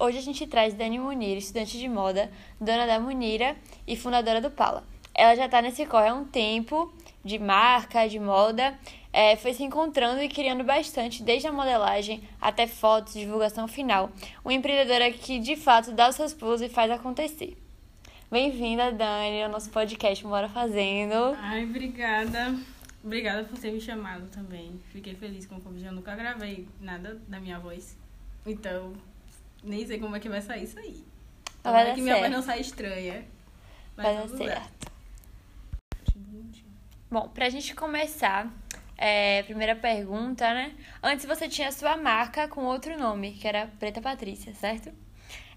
Hoje a gente traz Dani Munir, estudante de moda, dona da Munira e fundadora do Pala. Ela já está nesse corre há um tempo, de marca, de moda, é, foi se encontrando e criando bastante, desde a modelagem até fotos, divulgação final. Uma empreendedora que, de fato, dá os seus pulos e faz acontecer. Bem-vinda, Dani, ao nosso podcast Bora Fazendo. Ai, obrigada. Obrigada por ter me chamado também. Fiquei feliz com o convite. Eu nunca gravei nada da minha voz. Então, nem sei como é que vai sair isso aí. Vai dar que minha voz certo. não sai estranha. Mas Vai dar certo. Bom, pra gente começar, é, primeira pergunta, né? Antes você tinha sua marca com outro nome, que era Preta Patrícia, certo?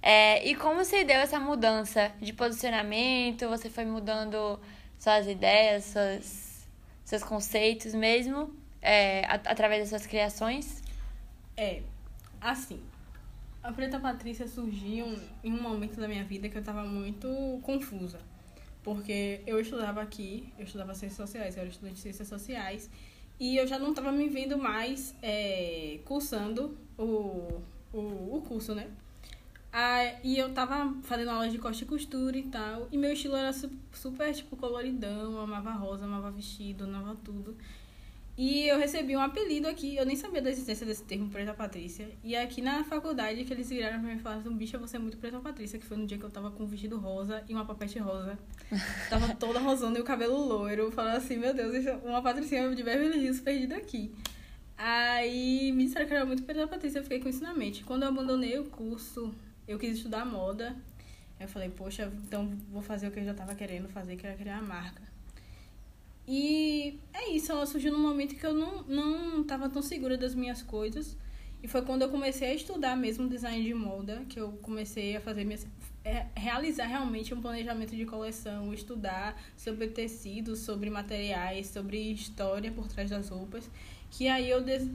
É, e como se deu essa mudança de posicionamento? Você foi mudando suas ideias, suas, seus conceitos mesmo, é, a- através das suas criações? É, assim. A Preta Patrícia surgiu em um momento da minha vida que eu tava muito confusa. Porque eu estudava aqui, eu estudava Ciências Sociais, eu era estudante de Ciências Sociais, e eu já não tava me vendo mais é, cursando o, o, o curso, né? Ah, e eu tava fazendo aula de corte e costura e tal, e meu estilo era su- super, tipo, coloridão, amava rosa, amava vestido, amava tudo. E eu recebi um apelido aqui, eu nem sabia da existência desse termo Preta Patrícia. E aqui na faculdade que eles viraram pra mim e falaram assim, bicha, você é muito Preta Patrícia, que foi no dia que eu tava com um vestido rosa e uma papete rosa. tava toda rosando e o cabelo loiro. Falando assim, meu Deus, é uma patricinha de Beverly Hills perdida aqui. Aí me disseram que era muito Preta Patrícia, eu fiquei com isso na mente. Quando eu abandonei o curso, eu quis estudar moda. Eu falei, poxa, então vou fazer o que eu já tava querendo fazer, que era criar a marca. E é isso, ela surgiu num momento que eu não, não tava tão segura das minhas coisas. E foi quando eu comecei a estudar mesmo design de moda, que eu comecei a fazer minhas, é, realizar realmente um planejamento de coleção, estudar sobre tecidos, sobre materiais, sobre história por trás das roupas. Que aí eu des,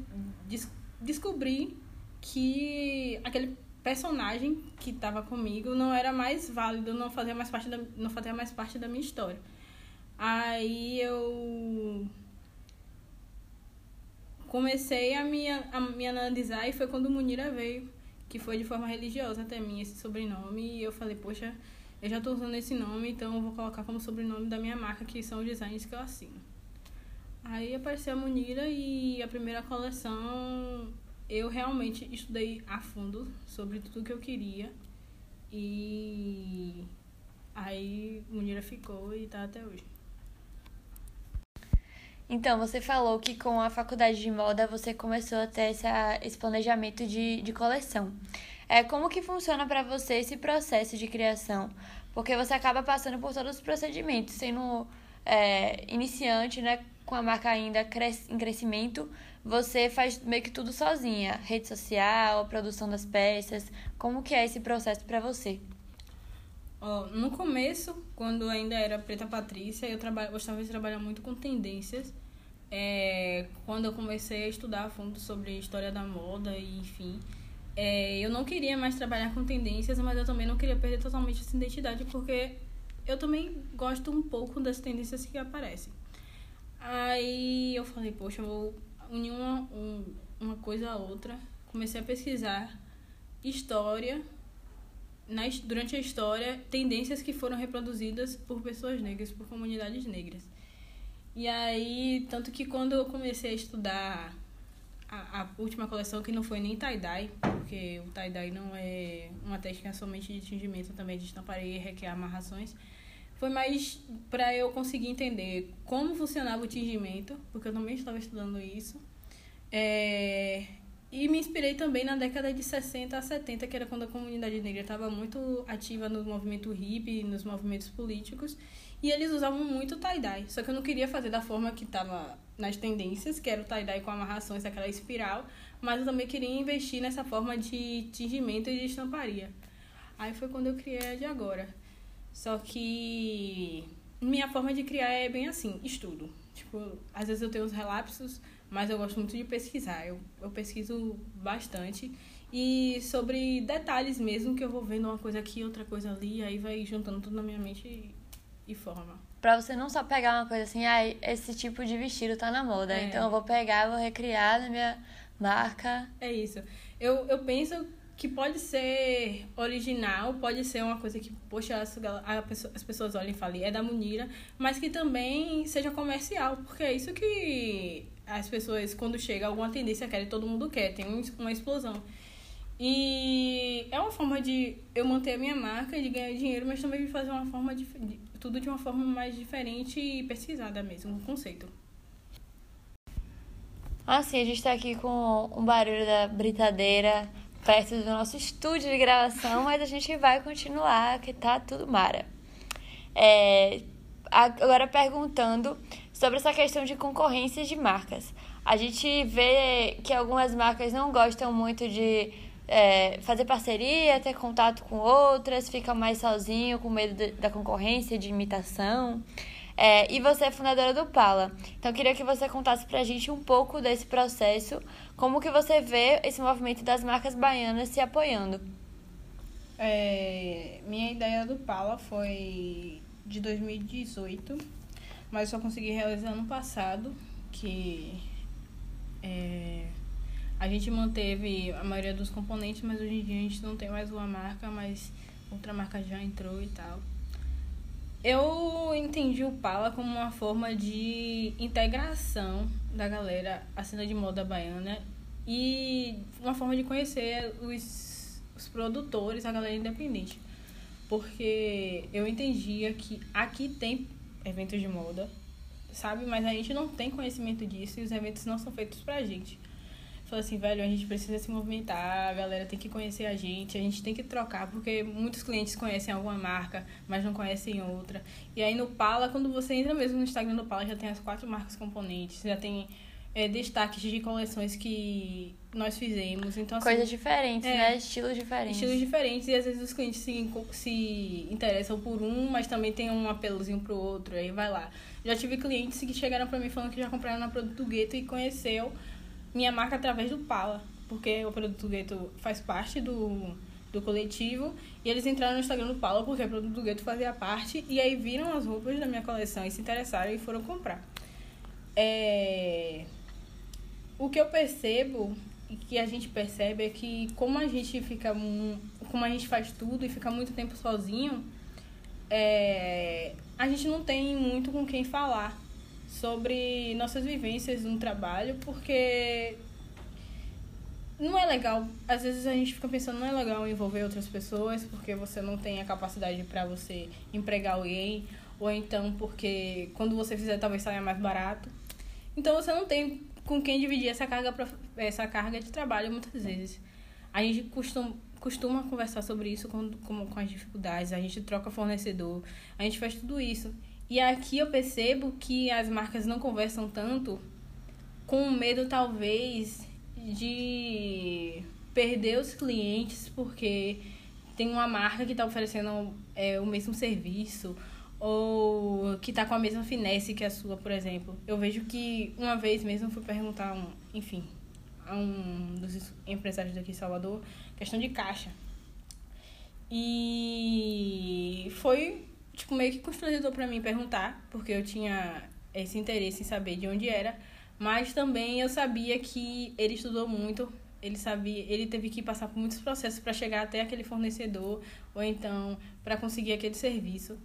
des, descobri que aquele personagem que estava comigo não era mais válido, não fazia mais parte da, não fazia mais parte da minha história. Aí eu comecei a me, a me analisar e foi quando Munira veio, que foi de forma religiosa até mim esse sobrenome. E eu falei, poxa, eu já tô usando esse nome, então eu vou colocar como sobrenome da minha marca, que são os designs que eu assino. Aí apareceu a Munira e a primeira coleção eu realmente estudei a fundo sobre tudo que eu queria. E aí Munira ficou e tá até hoje. Então, você falou que com a faculdade de moda você começou a ter essa, esse planejamento de, de coleção. É, como que funciona para você esse processo de criação? Porque você acaba passando por todos os procedimentos, sendo é, iniciante, né, com a marca ainda cres, em crescimento, você faz meio que tudo sozinha, rede social, produção das peças. Como que é esse processo para você? No começo, quando ainda era Preta Patrícia, eu traba gostava de trabalhar muito com tendências. É, quando eu comecei a estudar a fundo sobre história da moda e enfim, é, eu não queria mais trabalhar com tendências, mas eu também não queria perder totalmente essa identidade, porque eu também gosto um pouco das tendências que aparecem. Aí eu falei, poxa, eu vou unir uma, um, uma coisa a outra. Comecei a pesquisar história na, durante a história tendências que foram reproduzidas por pessoas negras, por comunidades negras. E aí, tanto que quando eu comecei a estudar a, a última coleção, que não foi nem tie-dye, porque o tie-dye não é uma técnica somente de tingimento, também de estamparia e requer amarrações, foi mais para eu conseguir entender como funcionava o tingimento, porque eu também estava estudando isso. É, e me inspirei também na década de 60 a 70, que era quando a comunidade negra estava muito ativa no movimento hippie, nos movimentos políticos, e eles usavam muito tie-dye. Só que eu não queria fazer da forma que estava nas tendências, que era o tie-dye com amarrações, aquela espiral, mas eu também queria investir nessa forma de tingimento e de estamparia. Aí foi quando eu criei a de agora. Só que minha forma de criar é bem assim, estudo. Tipo, às vezes eu tenho uns relapsos, mas eu gosto muito de pesquisar. Eu, eu pesquiso bastante. E sobre detalhes mesmo, que eu vou vendo uma coisa aqui, outra coisa ali, aí vai juntando tudo na minha mente e, e forma. Pra você não só pegar uma coisa assim, ah, esse tipo de vestido tá na moda, É. então eu vou pegar, vou recriar na minha marca. É isso. Eu, eu penso que pode ser original, pode ser uma coisa que, poxa, as, as pessoas olham e falam, é da Munira, mas que também seja comercial, porque é isso que as pessoas, quando chega alguma tendência, querem, todo mundo quer, tem uma explosão. E é uma forma de eu manter a minha marca, de ganhar dinheiro, mas também de fazer uma forma de, de tudo de uma forma mais diferente e pesquisada mesmo, o conceito. Assim, a gente tá aqui com um barulho da britadeira perto do nosso estúdio de gravação, mas a gente vai continuar, que tá tudo mara. É, agora perguntando sobre essa questão de concorrência de marcas. A gente vê que algumas marcas não gostam muito de é, fazer parceria, ter contato com outras, fica mais sozinho, com medo de, da concorrência, de imitação. É, e você é fundadora do Pala. Então, queria que você contasse pra gente um pouco desse processo, como que você vê esse movimento das marcas baianas se apoiando. É, minha ideia do Pala foi de 2018, mas só consegui realizar no passado, que é, a gente manteve a maioria dos componentes, mas hoje em dia a gente não tem mais uma marca, mas outra marca já entrou e tal. Eu entendi o Pala como uma forma de integração da galera a cena de moda baiana e uma forma de conhecer os, os produtores, a galera independente. Porque eu entendia que aqui tem eventos de moda, sabe? Mas a gente não tem conhecimento disso e os eventos não são feitos pra gente. Falei assim, velho, a gente precisa se movimentar, a galera tem que conhecer a gente, a gente tem que trocar, porque muitos clientes conhecem alguma marca, mas não conhecem outra. E aí no Pala, quando você entra mesmo no Instagram do Pala, já tem as quatro marcas componentes, já tem é, destaques de coleções que nós fizemos. Então, assim, Coisas diferentes, é, né? Estilos diferentes. Estilos diferentes, e às vezes os clientes se, se interessam por um, mas também tem um apelozinho pro outro, aí vai lá. Já tive clientes que chegaram pra mim falando que já compraram na Produto Gueto e conheceu minha marca através do Pala, porque o Produto Gueto faz parte do, do coletivo e eles entraram no Instagram do Pala porque o Produto Gueto fazia parte e aí viram as roupas da minha coleção e se interessaram e foram comprar. É... O que eu percebo e que a gente percebe é que como a gente fica como a gente faz tudo e fica muito tempo sozinho, é... a gente não tem muito com quem falar sobre nossas vivências no trabalho, porque não é legal. Às vezes a gente fica pensando, não é legal envolver outras pessoas, porque você não tem a capacidade para você empregar alguém, ou então porque quando você fizer talvez saia mais barato. Então você não tem com quem dividir essa carga, essa carga de trabalho muitas vezes. A gente costuma, costuma conversar sobre isso com, com, com as dificuldades, a gente troca fornecedor, a gente faz tudo isso. E aqui eu percebo que as marcas não conversam tanto com medo, talvez, de perder os clientes porque tem uma marca que está oferecendo é, o mesmo serviço ou que está com a mesma finesse que a sua, por exemplo. Eu vejo que uma vez mesmo fui perguntar, um, enfim, a um dos empresários daqui em Salvador, questão de caixa. E foi tipo, meio que constrangedor para mim perguntar, porque eu tinha esse interesse em saber de onde era, mas também eu sabia que ele estudou muito, ele sabia, ele teve que passar por muitos processos para chegar até aquele fornecedor ou então para conseguir aquele serviço.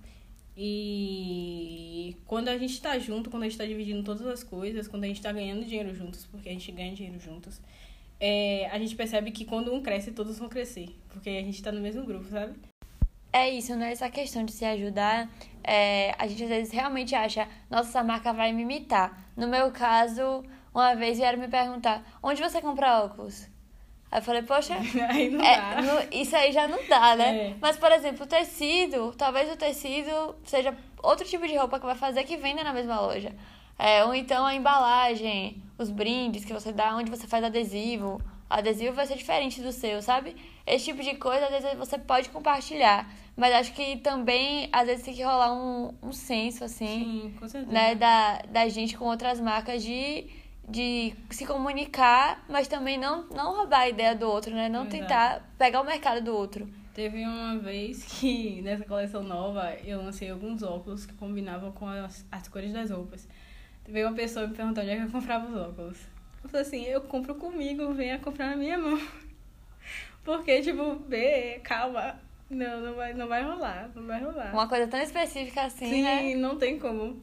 E quando a gente está junto, quando a gente está dividindo todas as coisas, quando a gente está ganhando dinheiro juntos, porque a gente ganha dinheiro juntos, é, a gente percebe que quando um cresce, todos vão crescer, porque a gente está no mesmo grupo, sabe? É isso, não é essa questão de se ajudar. É, a gente às vezes realmente acha, nossa, essa marca vai me imitar. No meu caso, uma vez vieram me perguntar, onde você compra óculos? Aí eu falei, poxa, aí não é, dá. No, isso aí já não dá, né? É. Mas, por exemplo, o tecido, talvez o tecido seja outro tipo de roupa que vai fazer que venda na mesma loja. É, ou então a embalagem, os brindes que você dá, onde você faz adesivo. O adesivo vai ser diferente do seu, sabe? Esse tipo de coisa, às vezes, você pode compartilhar. Mas acho que também, às vezes, tem que rolar um, um senso, assim, Sim, né, da, da gente com outras marcas de, de se comunicar, mas também não, não roubar a ideia do outro, né? Não tentar pegar o mercado do outro. Teve uma vez que, nessa coleção nova, eu lancei alguns óculos que combinavam com as, as cores das roupas. Veio uma pessoa me perguntar onde é que eu comprava os óculos. Eu falei assim, eu compro comigo, venha comprar na minha mão. Porque, tipo, B, calma. Não, não vai, não vai rolar. Não vai rolar. Uma coisa tão específica assim, Sim, né? não tem como.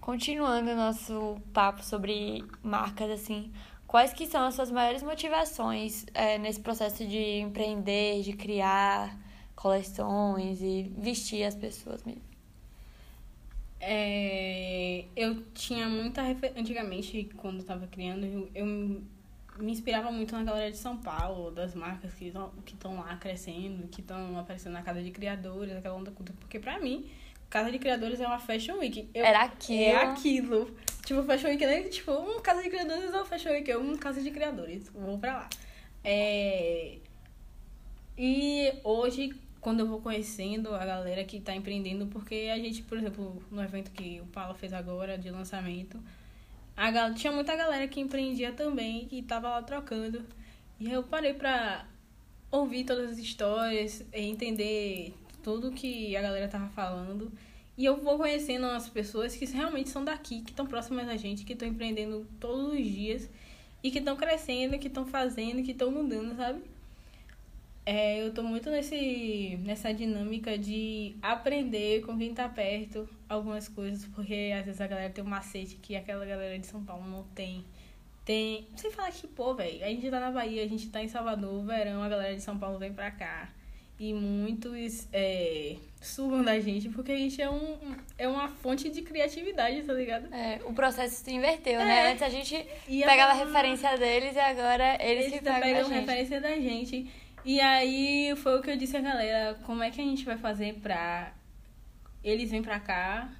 Continuando o nosso papo sobre marcas, assim, quais que são as suas maiores motivações é, nesse processo de empreender, de criar coleções e vestir as pessoas mesmo? É, eu tinha muita referência. Antigamente, quando eu tava criando, eu, eu me inspirava muito na galera de São Paulo, das marcas que estão que lá crescendo, que estão aparecendo na casa de criadores, aquela onda culta. Porque pra mim, casa de criadores é uma fashion week. Eu, Era aquilo. É aquilo. Tipo, fashion week, né? Tipo, um casa de criadores é uma fashion week, é um casa de criadores. Vou pra lá. É... E hoje, quando eu vou conhecendo a galera que tá empreendendo, porque a gente, por exemplo, no evento que o Paulo fez agora de lançamento, a gal... tinha muita galera que empreendia também, que tava lá trocando. E eu parei pra ouvir todas as histórias, entender tudo que a galera tava falando. E eu vou conhecendo as pessoas que realmente são daqui, que estão próximas da gente, que estão empreendendo todos os dias e que estão crescendo, que estão fazendo, que estão mudando, sabe? É, eu tô muito nesse, nessa dinâmica de aprender com quem tá perto algumas coisas, porque às vezes a galera tem um macete que aquela galera de São Paulo não tem. Tem. Sem falar que, pô, velho, a gente tá na Bahia, a gente tá em Salvador, verão, a galera de São Paulo vem pra cá. E muitos é, sugam da gente, porque a gente é, um, é uma fonte de criatividade, tá ligado? É, o processo se inverteu, É. né? Antes a gente E pegava a- referência deles e agora eles, Eles que tá pegam a referência da gente. E aí foi o que eu disse à galera, como é que a gente vai fazer pra. Eles vêm pra cá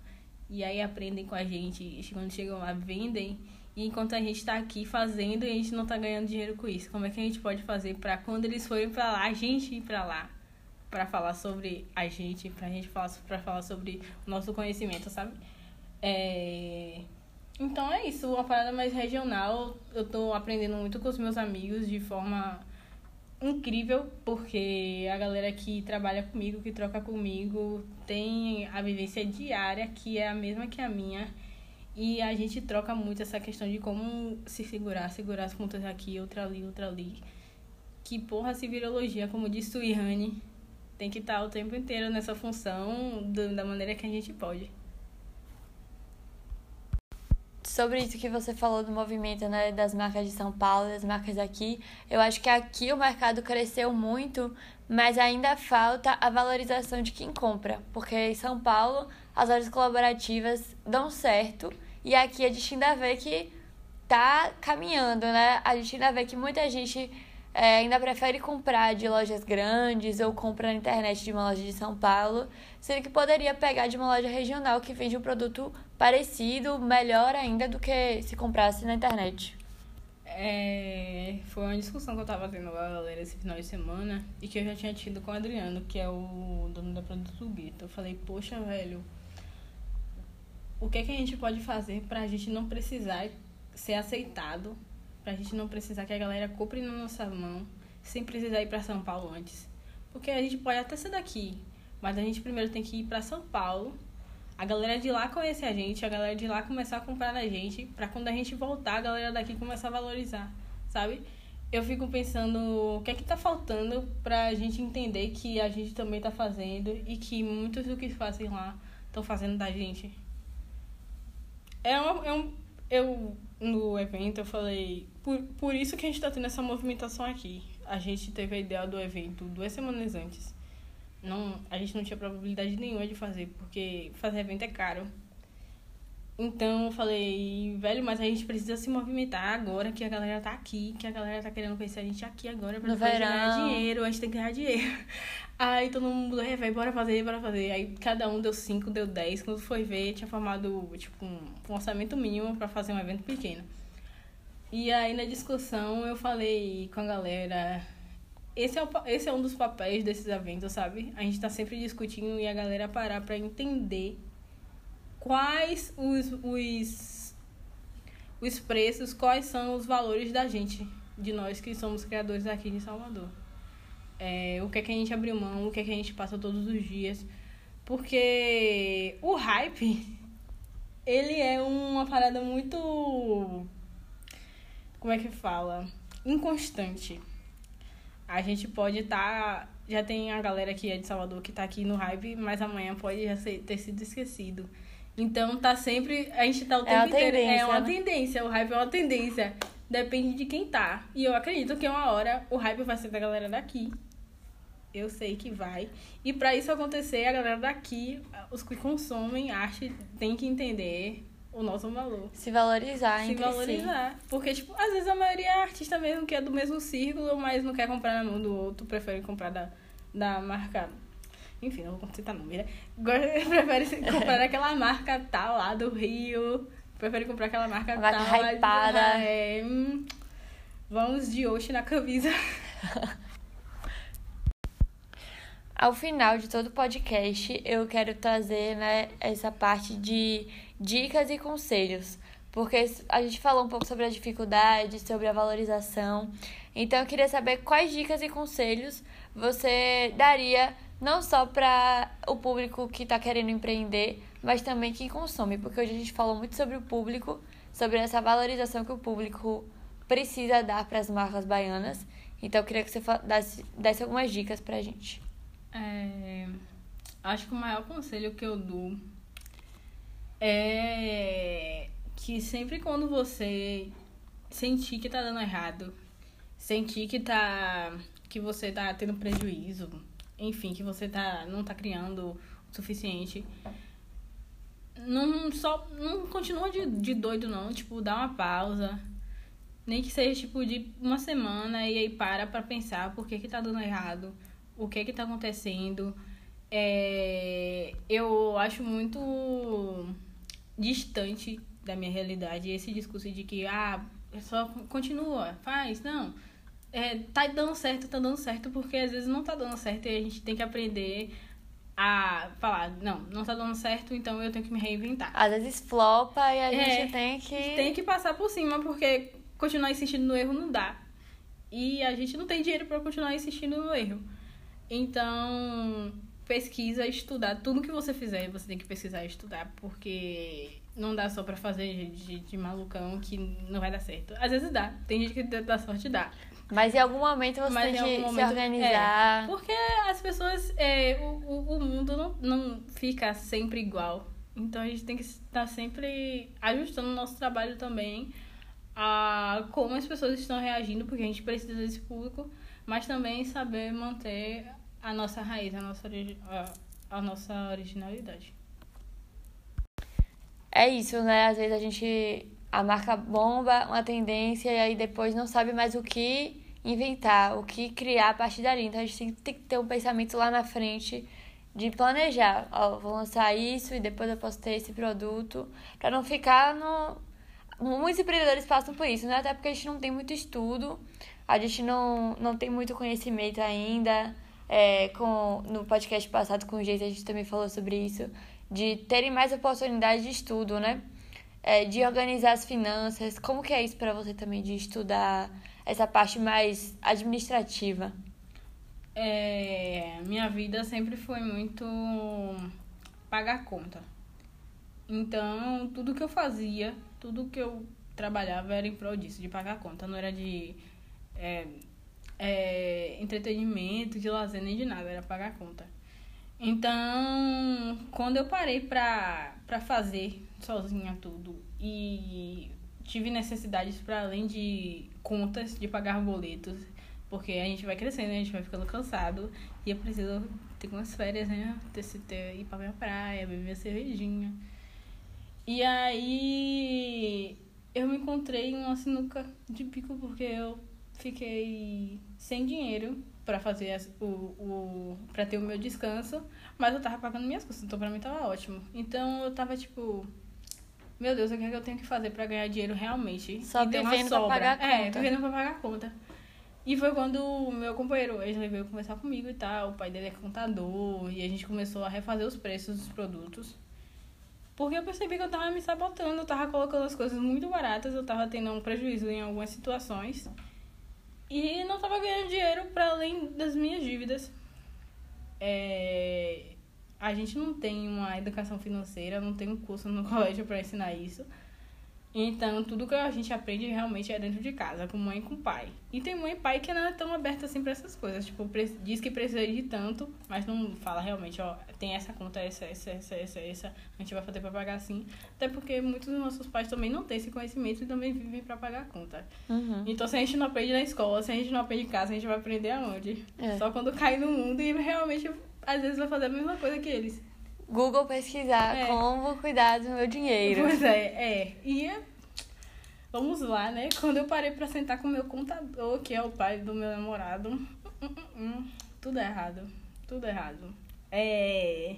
e aí aprendem com a gente. E quando chegam lá, vendem. E enquanto a gente tá aqui fazendo e a gente não tá ganhando dinheiro com isso. Como é que a gente pode fazer pra quando eles forem pra lá, a gente ir pra lá? Pra falar sobre a gente, pra gente falar, pra falar sobre o nosso conhecimento, sabe? É... Então é isso, uma parada mais regional. Eu tô aprendendo muito com os meus amigos de forma incrível, porque a galera que trabalha comigo, que troca comigo, tem a vivência diária que é a mesma que a minha. E a gente troca muito essa questão de como se segurar, segurar as pontas aqui, outra ali, outra ali. Que porra, se virologia, como disse o Ihane, tem que estar o tempo inteiro nessa função da maneira que a gente pode. Sobre isso que você falou do movimento, né, das marcas de São Paulo, das marcas aqui, eu acho que aqui o mercado cresceu muito, mas ainda falta a valorização de quem compra, porque em São Paulo as lojas colaborativas dão certo e aqui a gente ainda vê que tá caminhando, né? A gente ainda vê que muita gente é, ainda prefere comprar de lojas grandes ou compra na internet de uma loja de São Paulo, sendo que poderia pegar de uma loja regional que vende um produto parecido, melhor ainda do que se comprasse na internet. É, foi uma discussão que eu tava tendo com a galera esse final de semana e que eu já tinha tido com o Adriano, que é o dono da Produto Gueto. Eu falei, poxa, velho, o que, é que a gente pode fazer pra gente não precisar ser aceitado, pra gente não precisar que a galera compre na nossa mão, sem precisar ir pra São Paulo antes? Porque a gente pode até ser daqui, mas a gente primeiro tem que ir pra São Paulo, a galera de lá conhecer a gente, a galera de lá começar a comprar na gente, pra quando a gente voltar, a galera daqui começar a valorizar, sabe? Eu fico pensando o que é que tá faltando pra gente entender que a gente também tá fazendo e que muitos do que fazem lá estão fazendo da gente. É um, é um. Eu, no evento, eu falei. Por, por isso que a gente tá tendo essa movimentação aqui. A gente teve a ideia do evento duas semanas antes. Não, a gente não tinha probabilidade nenhuma de fazer, porque fazer evento é caro. Então eu falei, velho, mas a gente precisa se movimentar agora que a galera tá aqui, que a galera tá querendo conhecer a gente aqui agora pra verão. ganhar dinheiro, a gente tem que ganhar dinheiro. Aí todo mundo, é, velho, bora fazer, bora fazer. Aí cada um deu 5, deu 10. Quando foi ver, tinha formado, tipo, um, orçamento mínimo pra fazer um evento pequeno. E aí na discussão eu falei com a galera, esse é, o, esse é um dos papéis desses eventos, sabe? A gente tá sempre discutindo e a galera parar pra entender quais os, os, os preços, quais são os valores da gente, de nós que somos criadores aqui de Salvador. É, o que é que a gente abriu mão, o que é que a gente passa todos os dias. Porque o hype, ele é uma parada muito. Como é que fala? inconstante. A gente pode estar. Tá, já tem a galera que é de Salvador que tá aqui no hype, mas amanhã pode já ser, ter sido esquecido. Então tá sempre. A gente tá o tempo é inteiro. É uma né? tendência, o hype é uma tendência. Depende de quem tá. E eu acredito que uma hora o hype vai ser da galera daqui. Eu sei que vai. E para isso acontecer, a galera daqui, os que consomem arte, tem que entender o nosso valor. Se valorizar, Se valorizar. Si. Porque, tipo, às vezes a maioria é artista mesmo que é do mesmo círculo, mas não quer comprar na mão do outro, prefere comprar da, da marca. Enfim, não vou citar nome, né? Prefere comprar aquela marca tal lá do Rio. Prefere comprar aquela marca marca tal. Hypada. É, hum, vamos de hoje na camisa. Ao final de todo o podcast, eu quero trazer né, essa parte de dicas e conselhos, porque a gente falou um pouco sobre a dificuldade, sobre a valorização. Então, eu queria saber quais dicas e conselhos você daria não só para o público que está querendo empreender, mas também quem consome, porque hoje a gente falou muito sobre o público, sobre essa valorização que o público precisa dar para as marcas baianas. Então, eu queria que você desse, desse algumas dicas para a gente. É, acho que o maior conselho que eu dou é que sempre quando você sentir que tá dando errado, sentir que tá que você tá tendo prejuízo, enfim, que você tá não tá criando o suficiente, não só não continua de, de doido não, tipo, dá uma pausa, nem que seja tipo de uma semana e aí para para pensar por que que tá dando errado o que que está acontecendo. É, eu acho muito distante da minha realidade esse discurso de que, ah, só continua, faz, não. É, tá dando certo, tá dando certo, porque às vezes não tá dando certo e a gente tem que aprender a falar, não, não tá dando certo, então eu tenho que me reinventar. Às vezes flopa e a é, gente tem que. Tem que passar por cima, porque continuar insistindo no erro não dá. E a gente não tem dinheiro para continuar insistindo no erro. Então, pesquisa, estudar. Tudo que você fizer, você tem que pesquisar e estudar, porque não dá só pra fazer de, de malucão que não vai dar certo. Às vezes dá. Tem gente que dá sorte dá. Mas em algum momento você Mas tem que momento, se organizar. É, porque as pessoas. É, o, o mundo não, não fica sempre igual. Então a gente tem que estar sempre ajustando o nosso trabalho também a como as pessoas estão reagindo, porque a gente precisa desse público, mas também saber manter a nossa raiz, a nossa, a, a nossa originalidade. É isso, né? Às vezes a gente. A marca bomba, uma tendência, e aí depois não sabe mais o que inventar, o que criar a partir dali. Então a gente tem, que ter um pensamento lá na frente de planejar. Ó, vou lançar isso e depois eu posso ter esse produto. para não ficar no. Muitos empreendedores passam por isso, né? Até porque a gente não tem muito estudo, a gente não, não tem muito conhecimento ainda é, com, no podcast passado com o Geis, a gente também falou sobre isso, de terem mais oportunidade de estudo, né? É, de organizar as finanças. Como que é isso para você também, de estudar essa parte mais administrativa? É, minha vida sempre foi muito pagar conta. Então, tudo que eu fazia, tudo que eu trabalhava era em prol disso, de pagar conta. Não era de é, é, entretenimento, de lazer, nem de nada, era pagar a conta. Então, quando eu parei pra, pra fazer sozinha tudo e tive necessidades para além de contas, de pagar boletos, porque a gente vai crescendo, a gente vai ficando cansado e eu preciso ter umas férias, né? Ter, ter, ir pra minha praia, beber minha cervejinha. E aí eu me encontrei em uma sinuca de pico porque eu fiquei sem dinheiro para fazer o, o para ter o meu descanso, mas eu tava pagando minhas custas, então para mim tava ótimo. Então eu tava tipo, meu Deus, o que é que eu tenho que fazer para ganhar dinheiro realmente? Só e vivendo pra pagar a conta. É, tô vivendo pra pagar a conta. E foi quando o meu companheiro, ele veio conversar comigo e tal, o pai dele é contador, e a gente começou a refazer os preços dos produtos. Porque eu percebi que eu tava me sabotando, eu tava colocando as coisas muito baratas, eu tava tendo um prejuízo em algumas situações. E não estava ganhando dinheiro para além das minhas dívidas. É... A gente não tem uma educação financeira, não tem um curso no colégio para ensinar isso. Então, tudo que a gente aprende realmente é dentro de casa, com mãe e com pai. E tem mãe e pai que não é tão aberta assim pra essas coisas. Tipo, diz que precisa de tanto, mas não fala realmente, ó, tem essa conta, essa, essa, essa, essa, essa, a gente vai fazer pra pagar assim. Até porque muitos dos nossos pais também não têm esse conhecimento e também vivem pra pagar a conta. Uhum. Então, se a gente não aprende na escola, se a gente não aprende em casa, a gente vai aprender aonde? É. Só quando cai no mundo e realmente, às vezes, vai fazer a mesma coisa que eles. Google pesquisar É. como cuidar do meu dinheiro. Pois é, é. E vamos lá, né? Quando eu parei pra sentar com o meu contador, que é o pai do meu namorado, hum, hum, hum, tudo errado. Tudo errado. É,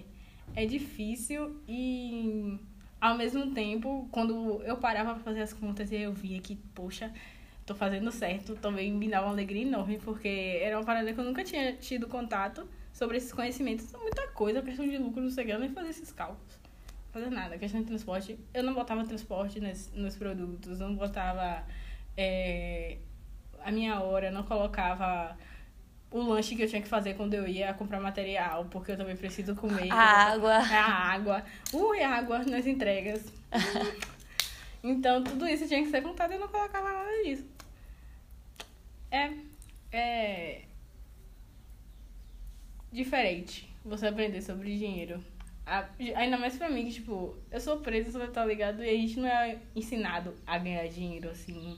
é difícil e ao mesmo tempo, quando eu parava pra fazer as contas e eu via que, poxa, tô fazendo certo, também me dava uma alegria enorme, porque era uma parada que eu nunca tinha tido contato sobre esses conhecimentos. É muita coisa, questão de lucro, não sei o que, eu nem fazia esses cálculos. Fazer nada, questão de transporte. Eu não botava transporte nos, nos produtos, não botava é, a minha hora, não colocava o lanche que eu tinha que fazer quando eu ia comprar material, porque eu também preciso comer. A água. A água. Ui, água nas entregas. então, tudo isso tinha que ser contado e eu não colocava nada disso. É. É. Diferente você aprender sobre dinheiro. Ainda mais pra mim, que, tipo, eu sou presa, você tá ligado? E a gente não é ensinado a ganhar dinheiro, assim.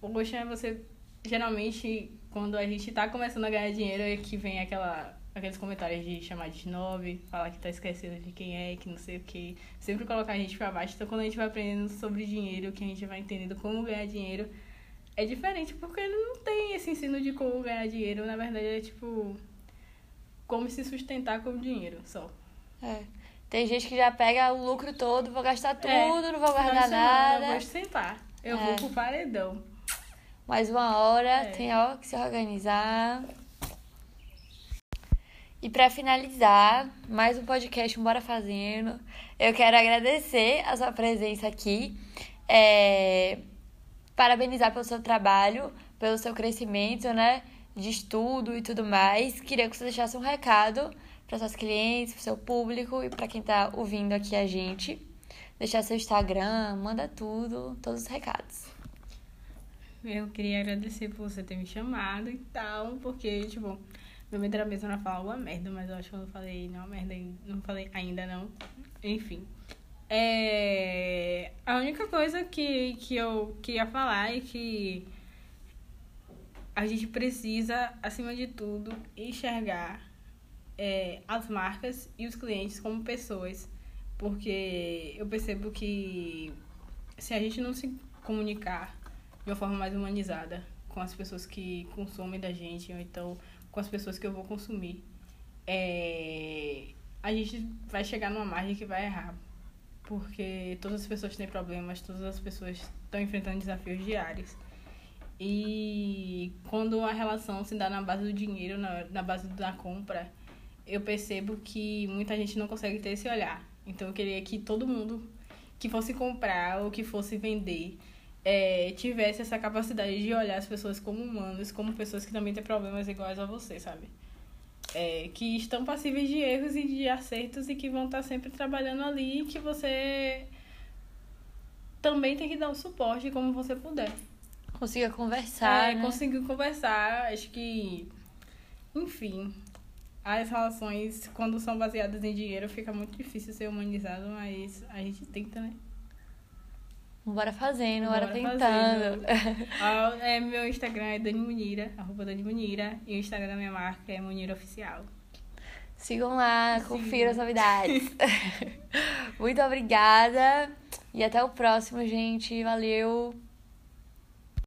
Poxa, você. Geralmente, quando a gente tá começando a ganhar dinheiro, é que vem aquela, aqueles comentários de chamar de nove, falar que tá esquecendo de quem é, que não sei o que. Sempre colocar a gente pra baixo. Então, quando a gente vai aprendendo sobre dinheiro, que a gente vai entendendo como ganhar dinheiro, é diferente, porque ele não tem esse ensino de como ganhar dinheiro. Na verdade, é tipo. Como se sustentar com o dinheiro só. É. Tem gente que já pega o lucro todo, vou gastar tudo, É. não vou guardar de semana, Eu nada. vou sentar. Eu É. vou pro paredão. Mais uma hora, É. tem ó, que se organizar. E pra finalizar, mais um podcast Bora Fazendo. Eu quero agradecer a sua presença aqui. É, Parabenizar pelo seu trabalho, pelo seu crescimento, né? De estudo e tudo mais. Queria que você deixasse um recado para suas clientes, pro seu público e para quem tá ouvindo aqui a gente. Deixar seu Instagram, manda tudo, todos os recados. Eu queria agradecer por você ter me chamado e tal, porque, tipo, meu medo era mesmo era falar uma merda, mas eu acho que eu não falei nenhuma merda, não falei ainda não. Enfim. É... A única coisa que, que eu queria falar é que a gente precisa, acima de tudo, enxergar é, as marcas e os clientes como pessoas. Porque eu percebo que se a gente não se comunicar de uma forma mais humanizada com as pessoas que consomem da gente, ou então com as pessoas que eu vou consumir, é, a gente vai chegar numa margem que vai errar. Porque todas as pessoas têm problemas, todas as pessoas estão enfrentando desafios diários. E quando a relação se dá na base do dinheiro, na, na base da compra, eu percebo que muita gente não consegue ter esse olhar. Então eu queria que todo mundo que fosse comprar ou que fosse vender é, tivesse essa capacidade de olhar as pessoas como humanos, como pessoas que também têm problemas iguais a você, sabe? É, que estão passíveis de erros e de acertos e que vão estar sempre trabalhando ali e que você também tem que dar o suporte como você puder. Consiga conversar, É, né? conseguiu conversar, acho que. Enfim. As relações, quando são baseadas em dinheiro, fica muito difícil ser humanizado, mas a gente tenta, né? Bora fazendo, bora, Bora tentando. Ah, é, meu Instagram é Dani Munira, arroba Dani Munira, e o Instagram da minha marca é Munira Oficial. Sigam lá, confiram as novidades. Muito obrigada. E até o próximo, gente. Valeu.